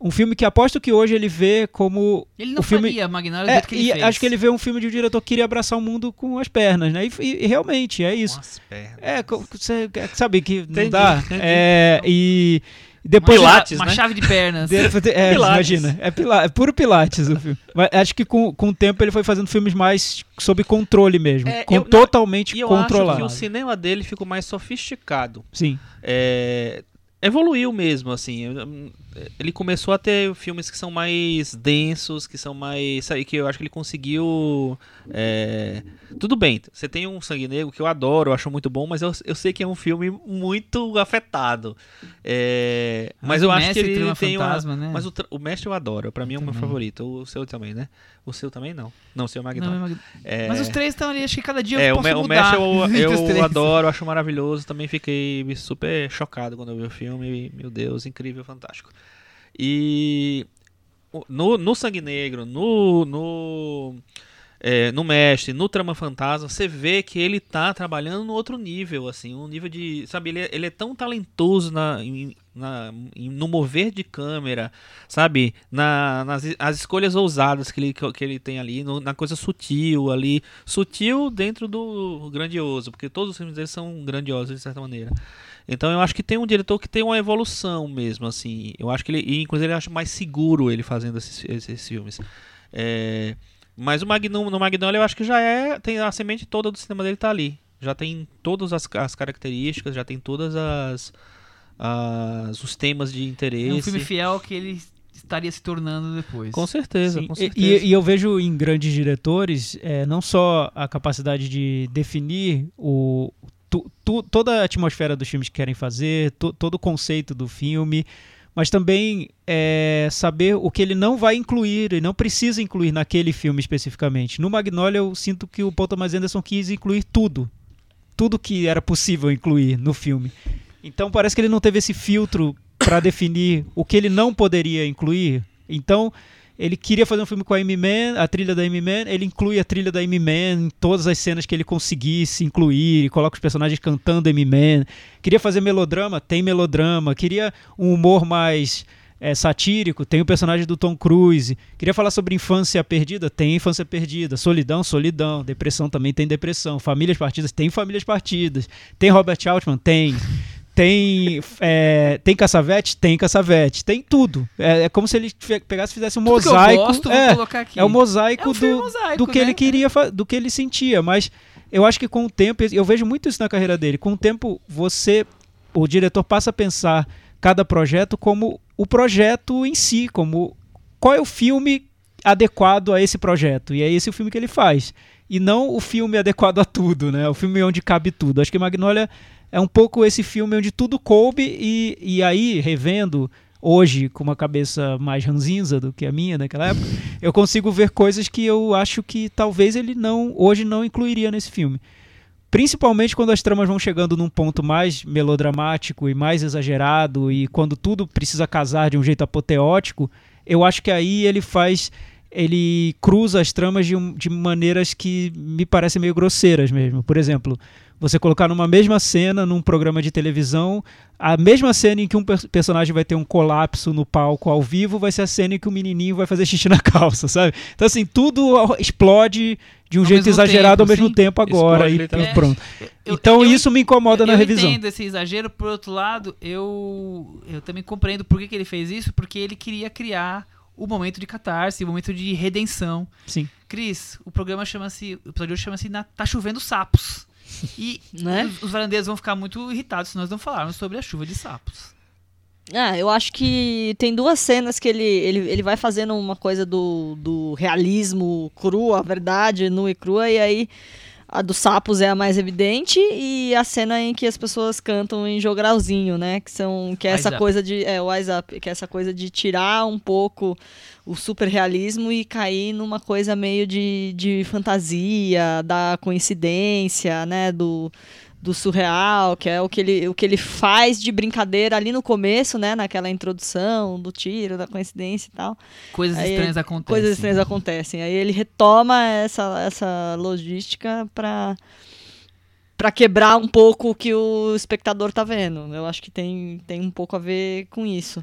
Um filme que aposto que hoje ele vê como. Ele não o filme... faria Magnolia do é, que ele e fez. Acho que ele vê um filme de um diretor que queria abraçar o mundo com as pernas, né? E, e, e realmente é isso. Com as pernas. É, você sabe que não dá. Entendi. É, e. Depois Pilates, uma, uma né? chave de pernas. De, é, imagina. É, pila, é puro Pilates o filme. Mas acho que com, com o tempo ele foi fazendo filmes mais sob controle mesmo. É, com, eu, totalmente não, controlado. Eu acho que o cinema dele ficou mais sofisticado. Sim. É, evoluiu mesmo, assim. Ele começou a ter filmes que são mais densos, que são mais. Sabe, que eu acho que ele conseguiu. É... Tudo bem, você tem um Sangue Negro que eu adoro, eu acho muito bom, mas eu, eu sei que é um filme muito afetado. É... Mas, eu acho que ele tem fantasma, uma... né? Mas o, o Mestre eu adoro, pra mim é o meu favorito. O seu também, né? O seu também não. Não, o seu é Magnolia. É... Mas os três estão ali, acho que cada dia eu é, posso o, mudar. O Mestre eu, eu adoro, acho maravilhoso. Também fiquei super chocado quando eu vi o filme. Meu Deus, incrível, fantástico. E no, no Sangue Negro, no, no, é, no Mestre, no Trama Fantasma, você vê que ele tá trabalhando no outro nível, assim, um nível de. Sabe, ele, é, ele é tão talentoso na, na, no mover de câmera, sabe? Na, nas as escolhas ousadas que ele, que ele tem ali, no, na coisa sutil ali. Sutil dentro do grandioso, porque todos os filmes dele são grandiosos de certa maneira. Então eu acho que tem um diretor que tem uma evolução mesmo, assim. Eu acho que ele, e, inclusive, eu acho mais seguro ele fazendo esses, esses filmes. É, mas o Magnum, no Magnolia eu acho que já é, tem a semente toda do cinema dele tá ali. Já tem todas as, as características, já tem todas as, as os temas de interesse. É um filme fiel que ele estaria se tornando depois. Com certeza, Sim, com e- certeza. E, e eu vejo em grandes diretores é, não só a capacidade de definir o, tu- tu- toda a atmosfera dos filmes que querem fazer, to- todo o conceito do filme, mas também é, saber o que ele não vai incluir e não precisa incluir naquele filme especificamente. No Magnolia eu sinto que o Paul Thomas Anderson quis incluir tudo, tudo que era possível incluir no filme. Então parece que ele não teve esse filtro para definir o que ele não poderia incluir. Então ele queria fazer um filme com a Amy Mann, a trilha da Amy Mann, ele inclui a trilha da Amy Mann em todas as cenas que ele conseguisse incluir, coloca os personagens cantando Amy Mann. Queria fazer melodrama, tem melodrama. Queria um humor mais é, satírico, tem o personagem do Tom Cruise. Queria falar sobre infância perdida, tem infância perdida. Solidão, solidão. Depressão também tem depressão. Famílias partidas, tem famílias partidas. Tem Robert Altman, tem. Tem, é, tem caçavete? Tem caçavete. Tem tudo. É, é como se ele pegasse e fizesse um Tudo que mosaico. gosto, é, é o mosaico É um do, mosaico, do que né? ele queria, do que ele sentia. Mas eu acho que com o tempo, eu vejo muito isso na carreira dele. Com o tempo, você, o diretor passa a pensar cada projeto como o projeto em si, como qual é o filme adequado a esse projeto. E é esse o filme que ele faz. E não o filme adequado a tudo, né? O filme onde cabe tudo. Acho que Magnolia é um pouco esse filme onde tudo coube e, e aí, revendo hoje com uma cabeça mais ranzinza do que a minha naquela época, eu consigo ver coisas que eu acho que talvez ele não hoje não incluiria nesse filme. Principalmente quando as tramas vão chegando num ponto mais melodramático e mais exagerado e quando tudo precisa casar de um jeito apoteótico, eu acho que aí ele faz ele cruza as tramas de, de maneiras que me parecem meio grosseiras mesmo. Por exemplo, você colocar numa mesma cena, num programa de televisão, a mesma cena em que um per- personagem vai ter um colapso no palco ao vivo vai ser a cena em que o menininho vai fazer xixi na calça, sabe? Então, assim, tudo explode de um Ao jeito exagerado tempo, ao mesmo sim. tempo agora. Explode E, e pronto. Eu- então, eu- isso me incomoda na eu revisão. entendo esse exagero, por outro lado, eu, eu também compreendo por que, que ele fez isso, porque ele queria criar o momento de catarse, o momento de redenção. Sim. Cris, o programa chama-se. O episódio chama-se Tá Chovendo Sapos. E Né? os, os varandeiros vão ficar muito irritados se nós não falarmos sobre a chuva de sapos. Ah, eu acho que tem duas cenas que ele, ele, ele vai fazendo uma coisa do, do realismo cru, a verdade nua e crua, e aí a dos sapos é a mais evidente, e a cena em que as pessoas cantam em jogralzinho, né? Que são. Que é Wise essa Up. coisa de. É, o Wise Up, que é essa coisa de tirar um pouco o super realismo e cair numa coisa meio de, de fantasia, da coincidência, né? Do, do surreal, que é o que, ele, o que ele faz de brincadeira ali no começo, né? Naquela introdução do tiro, da coincidência e tal. Coisas Aí, estranhas acontecem. Coisas estranhas acontecem. Aí ele retoma essa, essa logística para para quebrar um pouco o que o espectador tá vendo. Eu acho que tem, tem um pouco a ver com isso.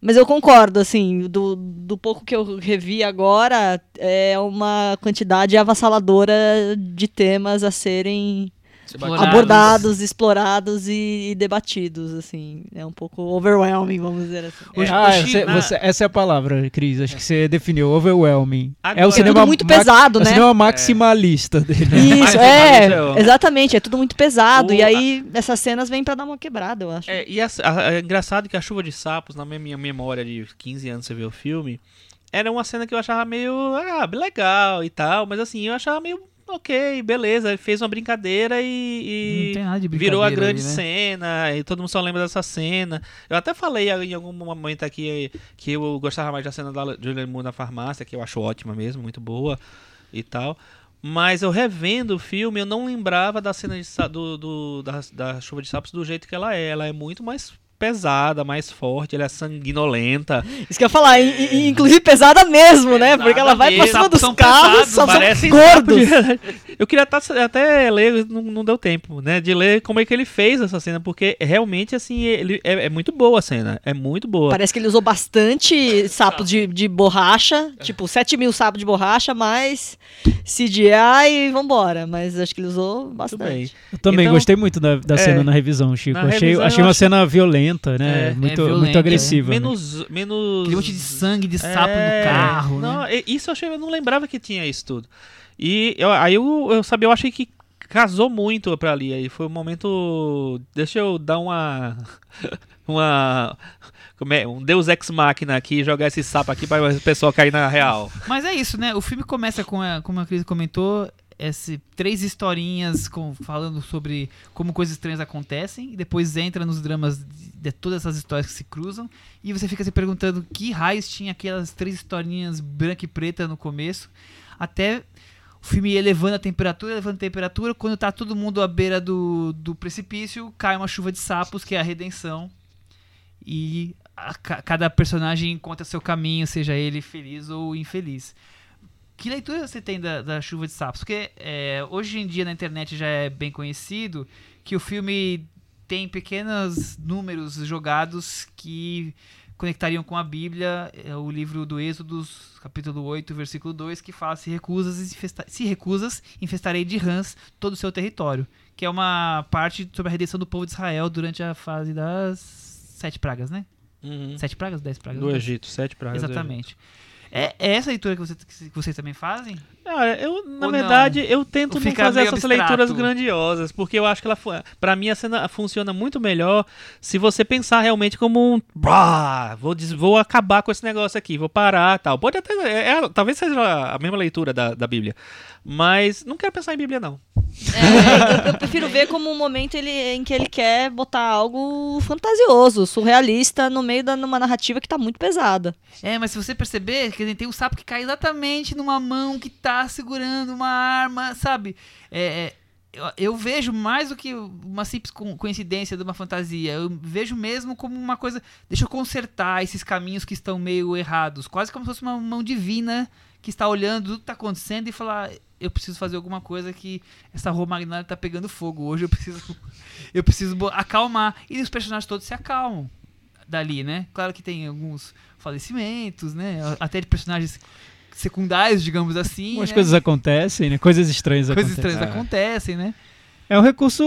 Mas eu concordo, assim, do, do pouco que eu revi agora, é uma quantidade avassaladora de temas a serem Explorados. abordados, explorados e, e debatidos, assim. É um pouco overwhelming, vamos dizer assim. Hoje- ah, você- na- você- essa é a palavra, Cris. Acho que você definiu overwhelming. é Agora- o É cinema tudo muito pesado, é o né? cinema maximalista dele. Isso, é, eu- exatamente, é tudo muito pesado. O- E aí, essas cenas vêm pra dar uma quebrada, eu acho. É, e a- a- é engraçado que a chuva de sapos, na minha, minha memória de 15 anos você vê o filme, era uma cena que eu achava meio ah, legal e tal, mas assim, eu achava meio ok, beleza, ele fez uma brincadeira e, Não e de virou a brincadeira grande ali, né? cena, e todo mundo só lembra dessa cena. Eu até falei em algum momento aqui que eu gostava mais da cena da Julianne Moore na farmácia, que eu acho ótima mesmo, muito boa e tal. Mas eu revendo o filme, eu não lembrava da cena de do, do- da, da chuva de sapos do jeito que ela é. Ela é muito mais pesada, mais forte, ela é sanguinolenta. Isso que eu ia falar, e- e- inclusive pesada mesmo, né? Porque ela vai pra mesmo. cima dos São carros, pesados, são, gordos. Eu queria até ler, não, não deu tempo, né? De ler como é que ele fez essa cena, porque realmente, assim, ele, é, é muito boa a cena. É muito boa. Parece que ele usou bastante sapo de, de borracha, tipo 7 mil sapos de borracha, mais CGI e vambora. Mas acho que ele usou bastante. Eu também Então- gostei muito da, da É. cena na revisão, Chico. Na achei revisão achei uma acho- cena violenta, né? É. muito, É violenta, muito agressiva. né? Menos. menos... Aquele monte de sangue de sapo É, no carro, não, né? Isso eu achei, eu não lembrava que tinha isso tudo. E eu, aí eu, eu sabia, eu achei que casou muito pra ali. Aí foi um momento. Deixa eu dar uma. uma. Como é? Um Deus Ex Machina aqui e jogar esse sapo aqui para o pessoal cair na real. Mas é isso, né? O filme começa com, a, como a Cris comentou, esse, três historinhas com- falando sobre como coisas estranhas acontecem, e depois entra nos dramas de, de todas essas histórias que se cruzam, e você fica se perguntando que raios tinha aquelas três historinhas branca e preta no começo, até o filme elevando a temperatura, elevando a temperatura, quando tá todo mundo à beira do, do precipício, cai uma chuva de sapos, que é a redenção, e a ca- cada personagem encontra seu caminho, seja ele feliz ou infeliz. Que leitura você tem da, da chuva de sapos? Porque é, hoje em dia na internet já é bem conhecido que o filme tem pequenos números jogados que conectariam com a Bíblia, é, o livro do Êxodo, capítulo 8, versículo 2, que fala se recusas, infesta- se recusas, infestarei de rãs todo o seu território, que é uma parte sobre a redenção do povo de Israel durante a fase das sete pragas, né? Sete pragas? Dez pragas? Do Egito, sete pragas. Exatamente. É, é essa leitura que, você, que vocês também fazem? Olha, eu, na Ou verdade, eu tento não fazer essas abstrato? leituras grandiosas, porque eu acho que ela, pra mim, a cena funciona muito melhor se você pensar realmente como um. "Brá, vou, vou acabar com esse negócio aqui, vou parar tal. Pode até. é- é- talvez seja a mesma leitura da, da Bíblia. Mas não quero pensar em Bíblia, não. É, eu, eu prefiro ver como um momento ele, em que ele quer botar algo fantasioso, surrealista, no meio da numa narrativa que tá muito pesada. É, mas se você perceber, dizer, tem um sapo que cai exatamente numa mão que tá segurando uma arma, sabe? É, é, eu, eu vejo mais do que uma simples co- coincidência de uma fantasia. Eu vejo mesmo como uma coisa. Deixa eu consertar esses caminhos que estão meio errados. Quase como se fosse uma mão divina que está olhando tudo que tá acontecendo e falar. Eu preciso fazer alguma coisa que essa rua magnólia tá pegando fogo. Hoje eu preciso. Eu preciso acalmar. E os personagens todos se acalmam dali, né? Claro que tem alguns falecimentos, né? Até de personagens secundários, digamos assim. Umas né? coisas acontecem, né? Coisas estranhas Coisas acontecem. estranhas acontecem, né? É um recurso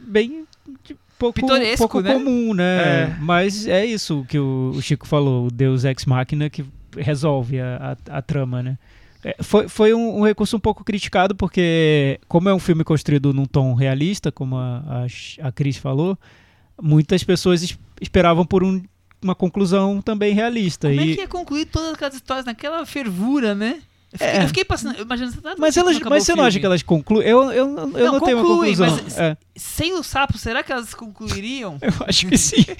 bem de- pouco, Pitoresco, pouco né? comum, né? É. Mas é isso que o, o Chico falou, o Deus Ex Machina que resolve a, a, a trama, né? É, foi foi um, um recurso um pouco criticado porque, como é um filme construído num tom realista, como a, a, a Cris falou, muitas pessoas es- esperavam por um- uma conclusão também realista. Como é e, que ia concluir todas aquelas histórias naquela fervura, né? Eu fiquei, É. eu fiquei passando. Imaginando, você tá- mas não elas, mas você não acha que elas concluem? Eu, eu, eu Não, não, tenho uma concluem, conclusão. mas- É. Sem o sapo, será que elas concluiriam? Eu acho que sim.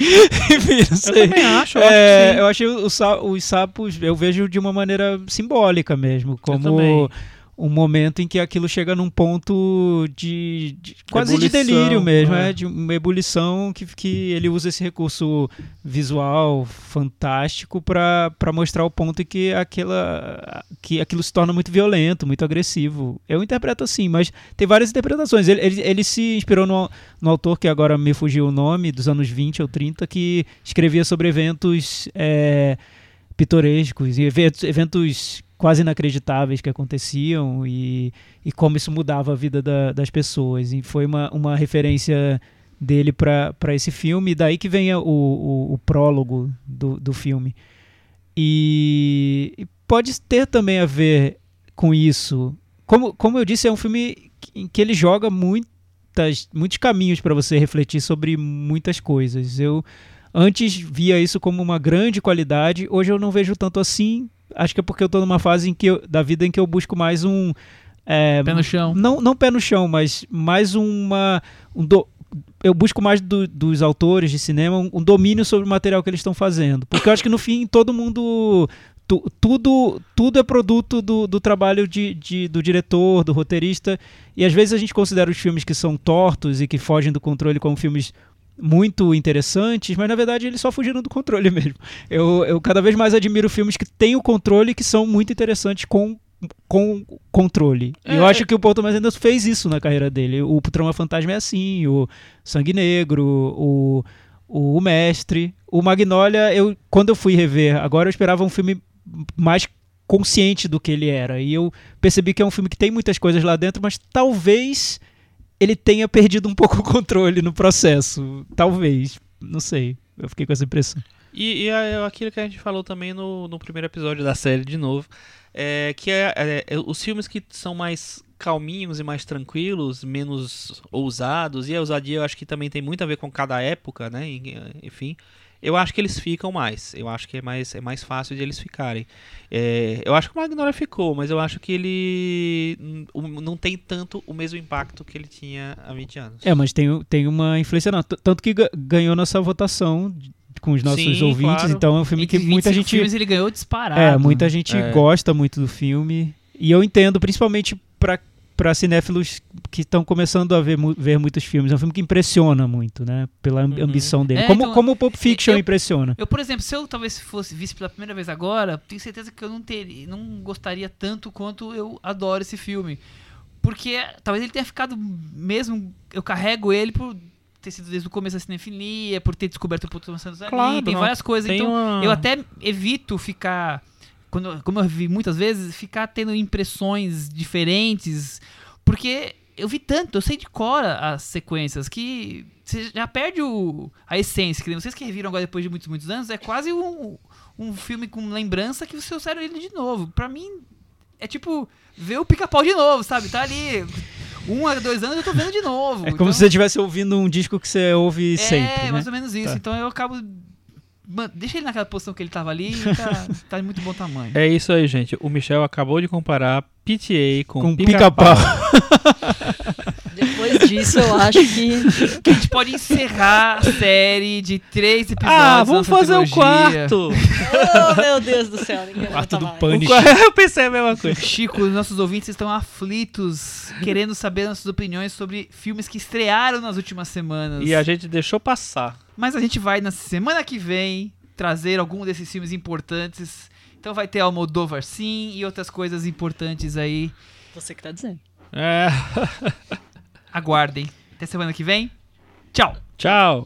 Enfim, não Eu sei. também acho, eu É, acho que sim. eu achei os sapos, eu vejo de uma maneira simbólica mesmo, como. Um momento em que aquilo chega num ponto de, de- quase de Ebulição, delírio mesmo, é. é, de uma ebulição que, que ele usa esse recurso visual fantástico para mostrar o ponto em que aquela que aquilo se torna muito violento, muito agressivo. Eu interpreto assim, mas tem várias interpretações. Ele, ele, ele se inspirou no, no autor que agora me fugiu o nome, dos anos 20 ou 30, que escrevia sobre eventos é, pitorescos, e eventos, eventos quase inacreditáveis que aconteciam e, e como isso mudava a vida da- das pessoas. E foi uma, uma referência dele para esse filme, e daí que vem o, o, o prólogo do, do filme. E, e pode ter também a ver com isso. Como, como eu disse, é um filme em que ele joga muitas, muitos caminhos para você refletir sobre muitas coisas. Eu antes via isso como uma grande qualidade, hoje eu não vejo tanto assim. Acho que é porque eu tô numa fase em que eu- da vida em que eu busco mais um. é, Pé no chão. não, não pé no chão, mas mais uma. Um do- eu busco mais do- dos autores de cinema um, um domínio sobre o material que eles estão fazendo. Porque eu acho que no fim todo mundo. tu- tudo, tudo é produto do, do trabalho de, de- do diretor, do roteirista. E às vezes a gente considera os filmes que são tortos e que fogem do controle como filmes muito interessantes, mas na verdade eles só fugiram do controle mesmo. Eu, eu cada vez mais admiro filmes que têm o controle e que são muito interessantes com, com controle. E É, eu acho é- que o Paul Thomas Anderson fez isso na carreira dele. O Trama Fantasma é assim, o Sangue Negro, o, o Mestre. O Magnolia, eu, quando eu fui rever, agora eu esperava um filme mais consciente do que ele era. E eu percebi que é um filme que tem muitas coisas lá dentro, mas talvez ele tenha perdido um pouco o controle no processo. Talvez. Não sei. Eu fiquei com essa impressão. E, e é aquilo que a gente falou também no, no primeiro episódio da série de novo, é que é, é- é os filmes que são mais calminhos e mais tranquilos, menos ousados, e a ousadia eu acho que também tem muito a ver com cada época, né? Enfim, eu acho que eles ficam mais. Eu acho que é mais, é mais fácil de eles ficarem. É, eu acho que o Magnolia ficou, mas eu acho que ele não tem tanto o mesmo impacto que ele tinha há 20 anos. É, mas tem, tem uma influência. Não. Tanto que ga- ganhou nossa votação de- com os nossos Sim, ouvintes. claro. Então é um filme que muita 25 gente. filmes ele ganhou disparado. É, muita gente É. gosta muito do filme. E eu entendo, principalmente pra, pra cinéfilos que estão começando a ver, ver muitos filmes. É um filme que impressiona muito, né? Pela Uhum. ambição dele. É, como, então, como o Pulp Fiction eu- impressiona. Eu, por exemplo, se eu talvez fosse visto pela primeira vez agora, tenho certeza que eu não teria, não gostaria tanto quanto eu adoro esse filme. Porque talvez ele tenha ficado mesmo. Eu carrego ele por ter sido desde o começo da cinefilia, por ter descoberto o Paul Thomas Anderson ali, Claro, tem não. várias coisas. Então, uma- eu até evito ficar. Quando, como eu vi muitas vezes, ficar tendo impressões diferentes. Porque eu vi tanto, eu sei de cor as sequências, que você já perde o, a essência. Que nem vocês que reviram agora depois de muitos, muitos anos, é quase um, um filme com lembrança que você observa ele de novo. Pra mim, é tipo ver o pica-pau de novo, sabe? Tá ali. Um a dois anos eu tô vendo de novo. É como Então- se você estivesse ouvindo um disco que você ouve sempre. é, né? mais ou menos isso. Tá. Então eu acabo. Mano, deixa ele naquela posição que ele tava ali e tá, tá de muito bom tamanho. É isso aí, gente. O Michel acabou de comparar PTA com, Com pica-pau. Depois disso, eu acho que. Que a gente pode encerrar a série de três episódios. Ah, vamos fazer o trilogia. quarto! Oh, meu Deus do céu, ninguém Quarto do. Pânico. Eu pensei a mesma coisa. Chico, os nossos ouvintes estão aflitos, querendo saber nossas opiniões sobre filmes que estrearam nas últimas semanas. E a gente deixou passar. Mas a gente vai na semana que vem trazer algum desses filmes importantes. Então vai ter Almodóvar sim e outras coisas importantes aí. Você que tá dizendo. É. Aguardem. Até semana que vem. Tchau. Tchau.